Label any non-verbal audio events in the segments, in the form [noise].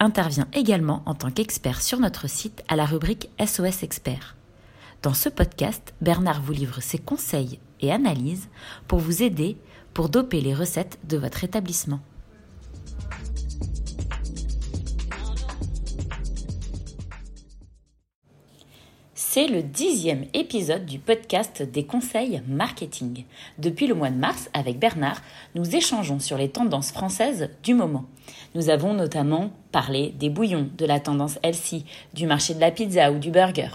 intervient également en tant qu'expert sur notre site à la rubrique SOS Expert. Dans ce podcast, Bernard vous livre ses conseils et analyses pour vous aider pour doper les recettes de votre établissement. C'est le dixième épisode du podcast des conseils marketing. Depuis le mois de mars, avec Bernard, nous échangeons sur les tendances françaises du moment. Nous avons notamment parlé des bouillons, de la tendance healthy, du marché de la pizza ou du burger.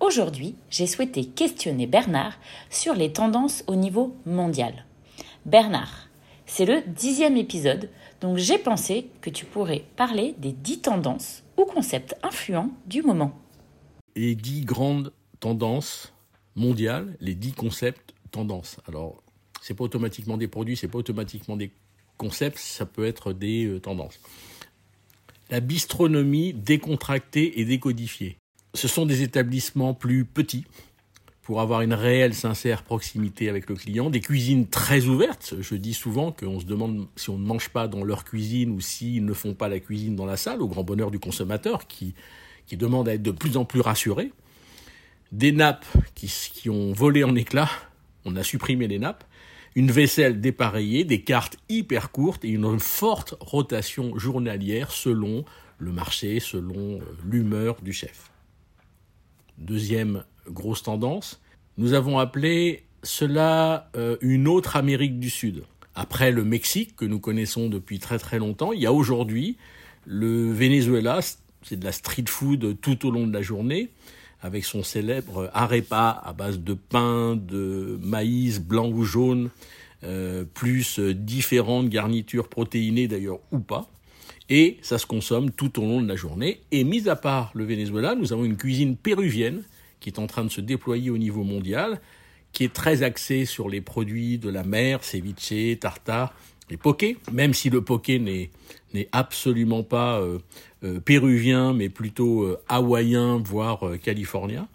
Aujourd'hui, j'ai souhaité questionner Bernard sur les tendances au niveau mondial. Bernard, c'est le dixième épisode, donc j'ai pensé que tu pourrais parler des dix tendances ou concepts influents du moment les dix grandes tendances mondiales, les dix concepts tendances. Alors, c'est pas automatiquement des produits, c'est pas automatiquement des concepts, ça peut être des euh, tendances. La bistronomie décontractée et décodifiée. Ce sont des établissements plus petits pour avoir une réelle, sincère proximité avec le client, des cuisines très ouvertes. Je dis souvent qu'on se demande si on ne mange pas dans leur cuisine ou s'ils ne font pas la cuisine dans la salle, au grand bonheur du consommateur qui qui demandent à être de plus en plus rassurés, des nappes qui, ont volé en éclats, on a supprimé les nappes, une vaisselle dépareillée, des cartes hyper courtes et une forte rotation journalière selon le marché, selon euh, l'humeur du chef. Deuxième grosse tendance, nous avons appelé cela euh, une autre Amérique du Sud. Après le Mexique que nous connaissons depuis très très longtemps, il y a aujourd'hui le Venezuela, c'est de la street food tout au long de la journée, avec son célèbre arepa à base de pain, de maïs blanc ou jaune, euh, plus différentes garnitures protéinées d'ailleurs ou pas. Et ça se consomme tout au long de la journée. Et mis à part le Venezuela, nous avons une cuisine péruvienne qui est en train de se déployer au niveau mondial, qui est très axée sur les produits de la mer, ceviche, tartare, les pokés, même si le poké n'est absolument pas euh, euh, péruvien, mais plutôt euh, hawaïen, voire californien.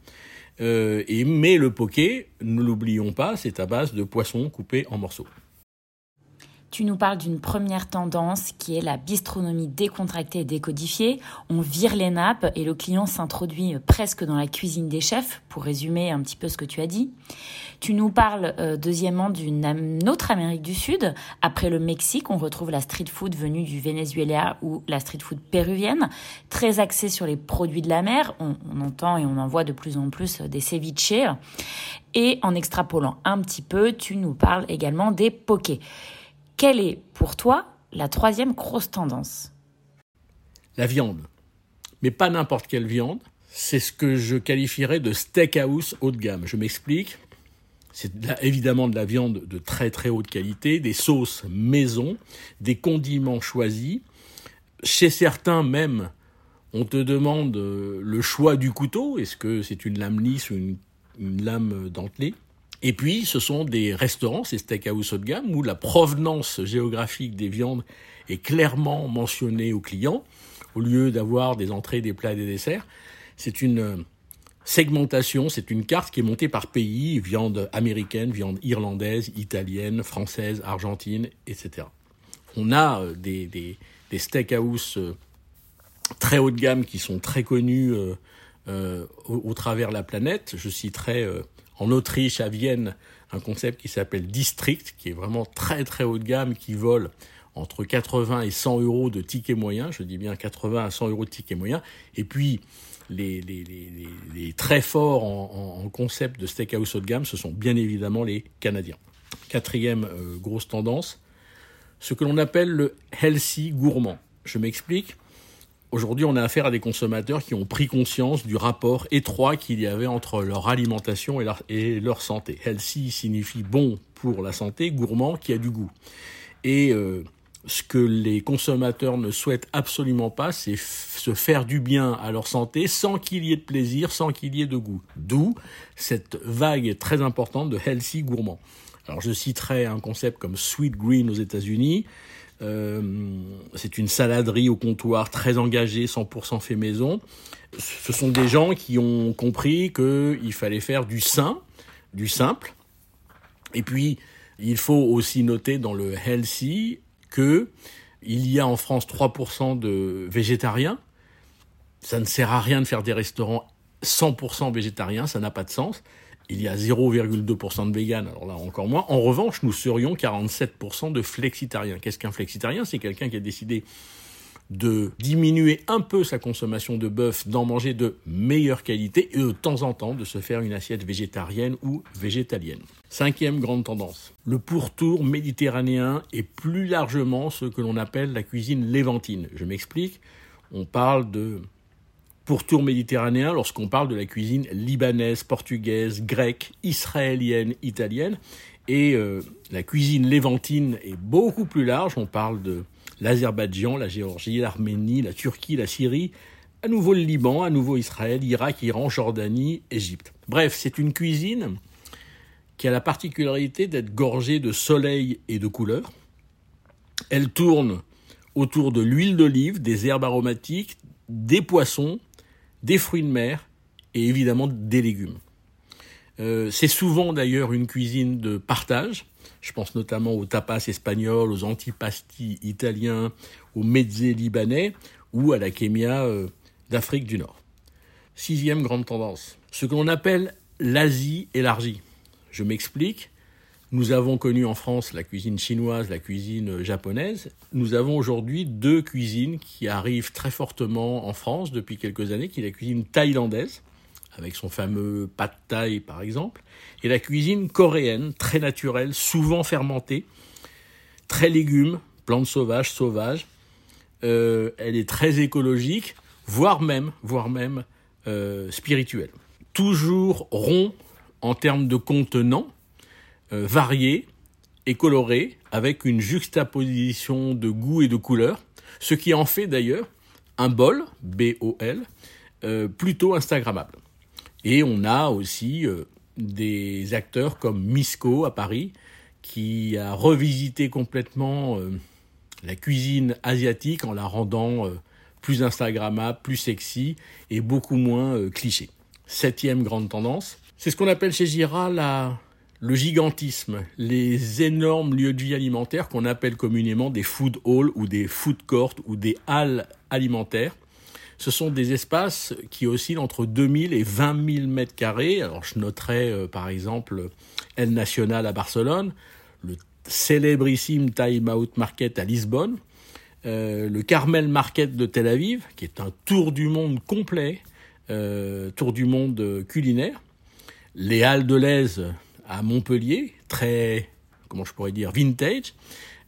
et, mais le poké, ne l'oublions pas, c'est à base de poissons coupés en morceaux. Tu nous parles d'une première tendance qui est la bistronomie décontractée et décodifiée. On vire les nappes et le client s'introduit presque dans la cuisine des chefs, pour résumer un petit peu ce que tu as dit. Tu nous parles euh, deuxièmement d'une autre Amérique du Sud. Après le Mexique, on retrouve la street food venue du Venezuela ou la street food péruvienne, très axée sur les produits de la mer. On, entend et on en voit de plus en plus des ceviches. Et en extrapolant un petit peu, tu nous parles également des pokés. Quelle est pour toi la troisième grosse tendance? La viande. Mais pas n'importe quelle viande. C'est ce que je qualifierais de steakhouse haut de gamme. Je m'explique. C'est évidemment de la viande de très très haute qualité, des sauces maison, des condiments choisis. Chez certains même, on te demande euh, le choix du couteau. Est-ce que c'est une lame lisse ou une, une lame dentelée? Et puis, ce sont des restaurants, ces steakhouse haut de gamme, où la provenance géographique des viandes est clairement mentionnée aux clients, au lieu d'avoir des entrées, des plats des desserts. C'est une segmentation, c'est une carte qui est montée par pays, viande américaine, viande irlandaise, italienne, française, argentine, etc. On a euh, des, des, des steakhouse euh, très haut de gamme qui sont très connus euh, au, au, travers la planète. Je citerai en Autriche, à Vienne, un concept qui s'appelle District, qui est vraiment très très haut de gamme, qui vole entre 80 et 100 euros de ticket moyen, je dis bien 80 à 100 euros de ticket moyen, et puis les, très forts en, en, concept de steakhouse haut de gamme, ce sont bien évidemment les Canadiens. Quatrième euh, grosse tendance, ce que l'on appelle le healthy gourmand. Je m'explique. Aujourd'hui, on a affaire à des consommateurs qui ont pris conscience du rapport étroit qu'il y avait entre leur alimentation et leur, santé. Healthy signifie bon pour la santé, gourmand qui a du goût. Et euh, ce que les consommateurs ne souhaitent absolument pas, c'est se faire du bien à leur santé sans qu'il y ait de plaisir, sans qu'il y ait de goût. D'où cette vague très importante de healthy gourmand. Alors je citerai un concept comme Sweet Green aux États-Unis. Euh, c'est une saladerie au comptoir très engagée, 100% fait maison. Ce sont des gens qui ont compris qu'il fallait faire du sain, du simple. Et puis, il faut aussi noter dans le healthy que il y a en France 3% de végétariens. Ça ne sert à rien de faire des restaurants 100% végétariens, ça n'a pas de sens. Il y a 0,2% de véganes, alors là encore moins. En revanche, nous serions 47% de flexitariens. Qu'est-ce qu'un flexitarien? C'est quelqu'un qui a décidé de diminuer un peu sa consommation de bœuf, d'en manger de meilleure qualité et de temps en temps de se faire une assiette végétarienne ou végétalienne. Cinquième grande tendance, le pourtour méditerranéen et plus largement ce que l'on appelle la cuisine lévantine. Je m'explique, on parle de pourtour méditerranéen lorsqu'on parle de la cuisine libanaise, portugaise, grecque, israélienne, italienne. Et euh, la cuisine lévantine est beaucoup plus large, on parle de l'Azerbaïdjan, la Géorgie, l'Arménie, la Turquie, la Syrie, à nouveau le Liban, à nouveau Israël, Irak, Iran, Jordanie, Égypte. Bref, c'est une cuisine qui a la particularité d'être gorgée de soleil et de couleurs. Elle tourne autour de l'huile d'olive, des herbes aromatiques, des poissons, des fruits de mer et évidemment des légumes. Euh, c'est souvent d'ailleurs une cuisine de partage. Je pense notamment aux tapas espagnols, aux antipasti italiens, aux mezzés libanais ou à la kémia euh, d'Afrique du Nord. Sixième grande tendance, ce que l'on appelle l'Asie élargie. Je m'explique. Nous avons connu en France la cuisine chinoise, la cuisine japonaise. Nous avons aujourd'hui deux cuisines qui arrivent très fortement en France depuis quelques années, qui est la cuisine thaïlandaise, avec son fameux pad thai par exemple, et la cuisine coréenne, très naturelle, souvent fermentée, très légumes, plantes sauvages, sauvages. Euh, elle est très écologique, voire même, voire même euh, spirituelle. Toujours rond en termes de contenant, euh, varié et coloré, avec une juxtaposition de goût et de couleurs, ce qui en fait d'ailleurs un bol, B-O-L, plutôt instagrammable. Et on a aussi euh, des acteurs comme Misco à Paris, qui a revisité complètement euh, la cuisine asiatique en la rendant euh, plus Instagrammable, plus sexy et beaucoup moins cliché. Septième grande tendance, c'est ce qu'on appelle chez Gira la, le gigantisme, les énormes lieux de vie alimentaires qu'on appelle communément des food halls ou des food courts ou des halles alimentaires ce sont des espaces qui oscillent entre 2000 et 20 000 mètres carrés. Alors je noterai euh, par exemple El Nacional à Barcelone, le célébrissime Time Out Market à Lisbonne, euh, le Carmel Market de Tel Aviv, qui est un tour du monde complet, euh, tour du monde culinaire, les Halles de l'Aise à Montpellier, très, comment je pourrais dire, vintage,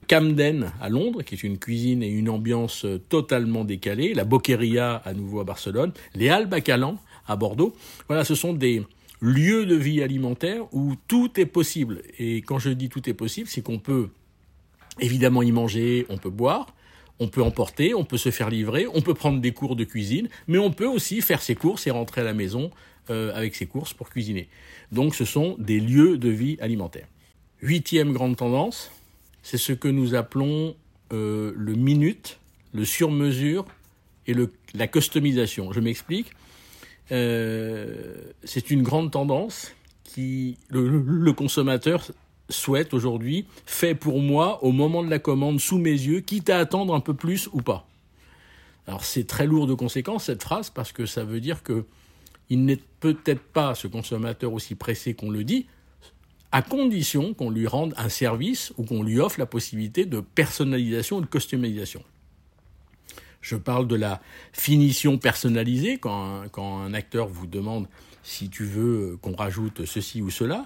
Camden à Londres, qui est une cuisine et une ambiance euh, totalement décalée, la Boqueria à nouveau à Barcelone, les Halles Bacalan à Bordeaux. Voilà, ce sont des lieux de vie alimentaire où tout est possible. Et quand je dis tout est possible, c'est qu'on peut évidemment y manger, on peut boire, on peut emporter, on peut se faire livrer, on peut prendre des cours de cuisine, mais on peut aussi faire ses courses et rentrer à la maison euh, avec ses courses pour cuisiner. Donc ce sont des lieux de vie alimentaire. Huitième grande tendance, c'est ce que nous appelons euh, le minute, le sur-mesure et la customisation. Je m'explique. Euh, c'est une grande tendance qui le, consommateur souhaite aujourd'hui, fait pour moi au moment de la commande sous mes yeux, quitte à attendre un peu plus ou pas. Alors c'est très lourd de conséquences cette phrase parce que ça veut dire que il n'est peut-être pas ce consommateur aussi pressé qu'on le dit, à condition qu'on lui rende un service ou qu'on lui offre la possibilité de personnalisation ou de customisation. Je parle de la finition personnalisée, quand un, acteur vous demande si tu veux qu'on rajoute ceci ou cela.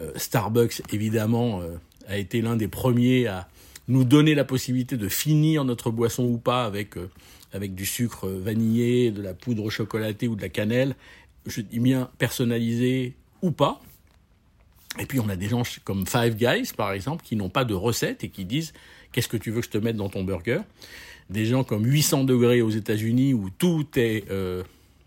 Euh, Starbucks, évidemment, euh, a été l'un des premiers à nous donner la possibilité de finir notre boisson ou pas avec, euh, avec du sucre vanillé, de la poudre chocolatée ou de la cannelle. Je dis bien personnalisé ou pas. Et puis on a des gens comme Five Guys, par exemple, qui n'ont pas de recette et qui disent qu'est-ce que tu veux que je te mette dans ton burger? Des gens comme 800 degrés aux États-Unis où tout est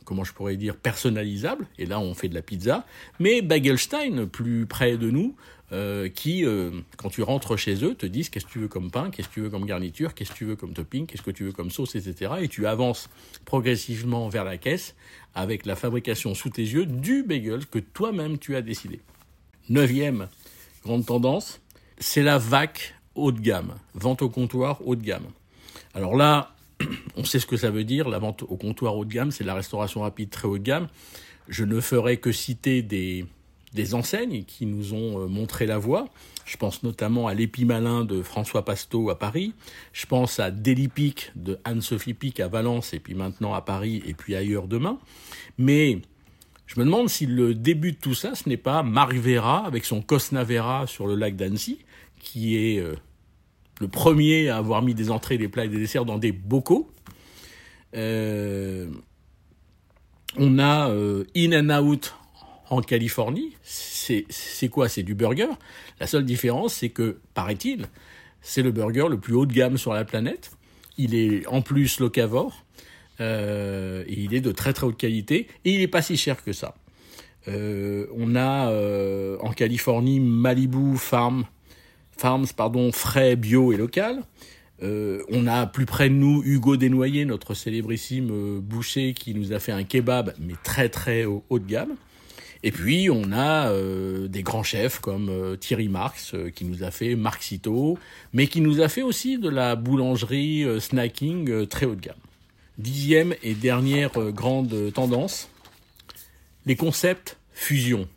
comment je pourrais dire, personnalisable, et là on fait de la pizza, mais Bagelstein, plus près de nous, euh, qui, euh, quand tu rentres chez eux, te disent qu'est-ce que tu veux comme pain, qu'est-ce que tu veux comme garniture, qu'est-ce que tu veux comme topping, qu'est-ce que tu veux comme sauce, etc. Et tu avances progressivement vers la caisse avec la fabrication sous tes yeux du bagel que toi-même tu as décidé. Neuvième grande tendance, c'est la VAC haut de gamme, vente au comptoir haut de gamme. Alors là, [clears throat] on sait ce que ça veut dire, la vente au comptoir haut de gamme, c'est la restauration rapide très haut de gamme. Je ne ferai que citer des, enseignes qui nous ont euh, montré la voie. Je pense notamment à l'Épimalin de François Pasteau à Paris. Je pense à Delipic de Anne-Sophie Pic à Valence et puis maintenant à Paris et puis ailleurs demain. Mais je me demande si le début de tout ça, ce n'est pas Marivera avec son Cosnavera sur le lac d'Annecy, qui est euh, le premier à avoir mis des entrées, des plats et des desserts dans des bocaux. Euh, on a euh, In and Out en Californie. C'est quoi? C'est du burger. La seule différence, c'est que, paraît-il, c'est le burger le plus haut de gamme sur la planète. Il est en plus locavore. Euh, et il est de très très haute qualité. Et il n'est pas si cher que ça. on a en Californie Malibu Farm farms pardon, frais, bio et local. Euh, on a plus près de nous Hugo Desnoyers, notre célébrissime euh, boucher qui nous a fait un kebab, mais très très haut, de gamme. Et puis on a euh, des grands chefs comme Thierry Marx qui nous a fait Marxito, mais qui nous a fait aussi de la boulangerie snacking très haut de gamme. Dixième et dernière grande tendance, les concepts fusion.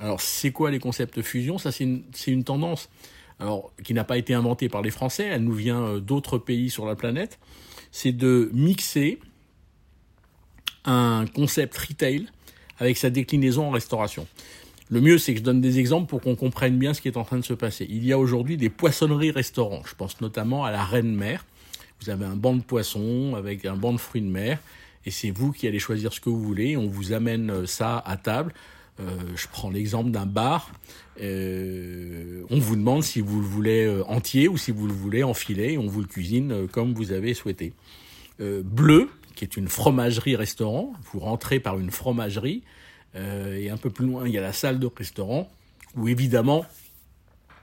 Alors c'est quoi les concepts fusion? Ça c'est une, une tendance alors qui n'a pas été inventée par les Français, elle nous vient euh, d'autres pays sur la planète, c'est de mixer un concept retail avec sa déclinaison en restauration. Le mieux, c'est que je donne des exemples pour qu'on comprenne bien ce qui est en train de se passer. Il y a aujourd'hui des poissonneries-restaurants. Je pense notamment à la Reine Mère. Vous avez un banc de poissons avec un banc de fruits de mer, et c'est vous qui allez choisir ce que vous voulez. On vous amène euh, ça à table. Euh, je prends l'exemple d'un bar. Euh, on vous demande si vous le voulez euh, entier ou si vous le voulez en filet. On vous le cuisine comme vous avez souhaité. Bleu, qui est une fromagerie-restaurant. Vous rentrez par une fromagerie. et un peu plus loin, il y a la salle de restaurant où évidemment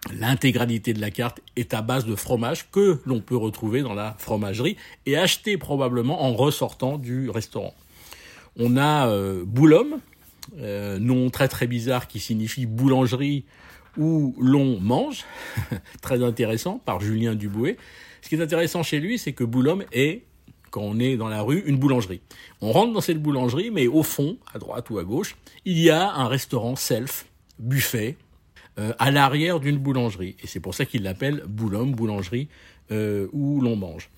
L'intégralité de la carte est à base de fromage que l'on peut retrouver dans la fromagerie et acheter probablement en ressortant du restaurant. On a euh, Boulogne, euh, nom très très bizarre qui signifie boulangerie où l'on mange, [laughs] très intéressant, par Julien Dubouet. Ce qui est intéressant chez lui, c'est que Boulogne est, quand on est dans la rue, une boulangerie. On rentre dans cette boulangerie, mais au fond, à droite ou à gauche, il y a un restaurant self, buffet, euh, à l'arrière d'une boulangerie. Et c'est pour ça qu'il l'appelle Boulogne, boulangerie, euh, où l'on mange.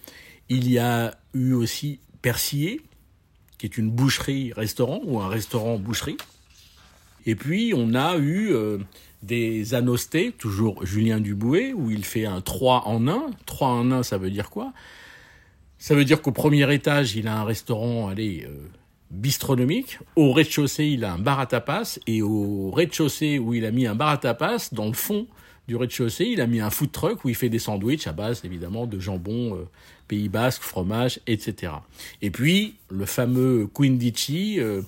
Il y a eu aussi Persillé, qui est une boucherie-restaurant ou un restaurant-boucherie. Et puis on a eu euh, des anostés, toujours Julien Dubouet, où il fait un 3 en 1. 3 en 1, ça veut dire quoi? Ça veut dire qu'au premier étage, il a un restaurant, allez, euh, bistronomique. Au rez-de-chaussée, il a un bar à tapas. Et au rez-de-chaussée, où il a mis un bar à tapas, dans le fond du rez-de-chaussée, il a mis un food truck où il fait des sandwichs à base, évidemment, de jambon, euh, Pays Basque, fromage, etc. Et puis, le fameux Quindici, euh,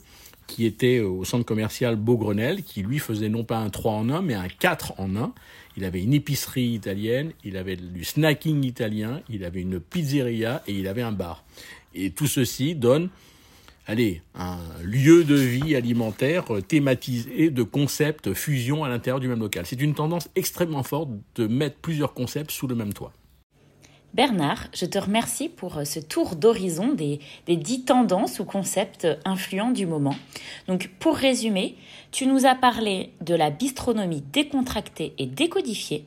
qui était au centre commercial Beaugrenelle, qui lui faisait non pas un 3 en 1, mais un 4 en 1. Il avait une épicerie italienne, il avait du snacking italien, il avait une pizzeria et il avait un bar. Et tout ceci donne, allez, un lieu de vie alimentaire thématisé de concepts fusion à l'intérieur du même local. C'est une tendance extrêmement forte de mettre plusieurs concepts sous le même toit. Bernard, je te remercie pour euh, ce tour d'horizon des, dix tendances ou concepts influents du moment. Donc, pour résumer, tu nous as parlé de la bistronomie décontractée et décodifiée,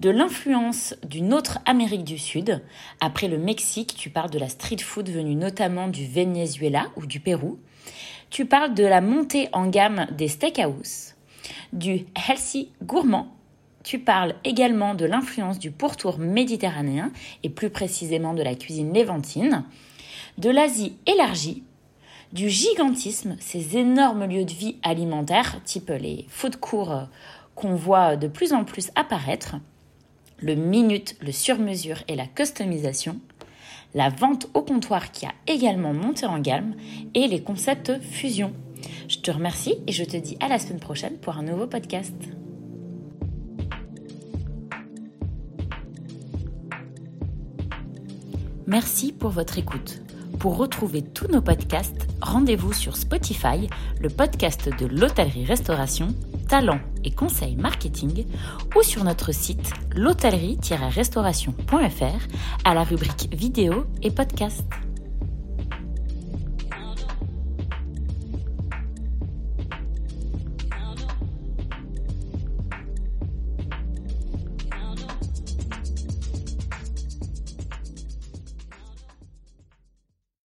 de l'influence d'une autre Amérique du Sud. Après le Mexique, tu parles de la street food venue notamment du Venezuela ou du Pérou. Tu parles de la montée en gamme des steakhouse, du healthy gourmand tu parles également de l'influence du pourtour méditerranéen et plus précisément de la cuisine léventine, de l'Asie élargie, du gigantisme, ces énormes lieux de vie alimentaires, type les food courts qu'on voit de plus en plus apparaître, le minute, le sur-mesure et la customisation, la vente au comptoir qui a également monté en gamme et les concepts fusion. Je te remercie et je te dis à la semaine prochaine pour un nouveau podcast. Merci pour votre écoute. Pour retrouver tous nos podcasts, rendez-vous sur Spotify, le podcast de l'hôtellerie-restauration, talent et conseils marketing, ou sur notre site l'hôtellerie-restauration.fr à la rubrique vidéo et podcast.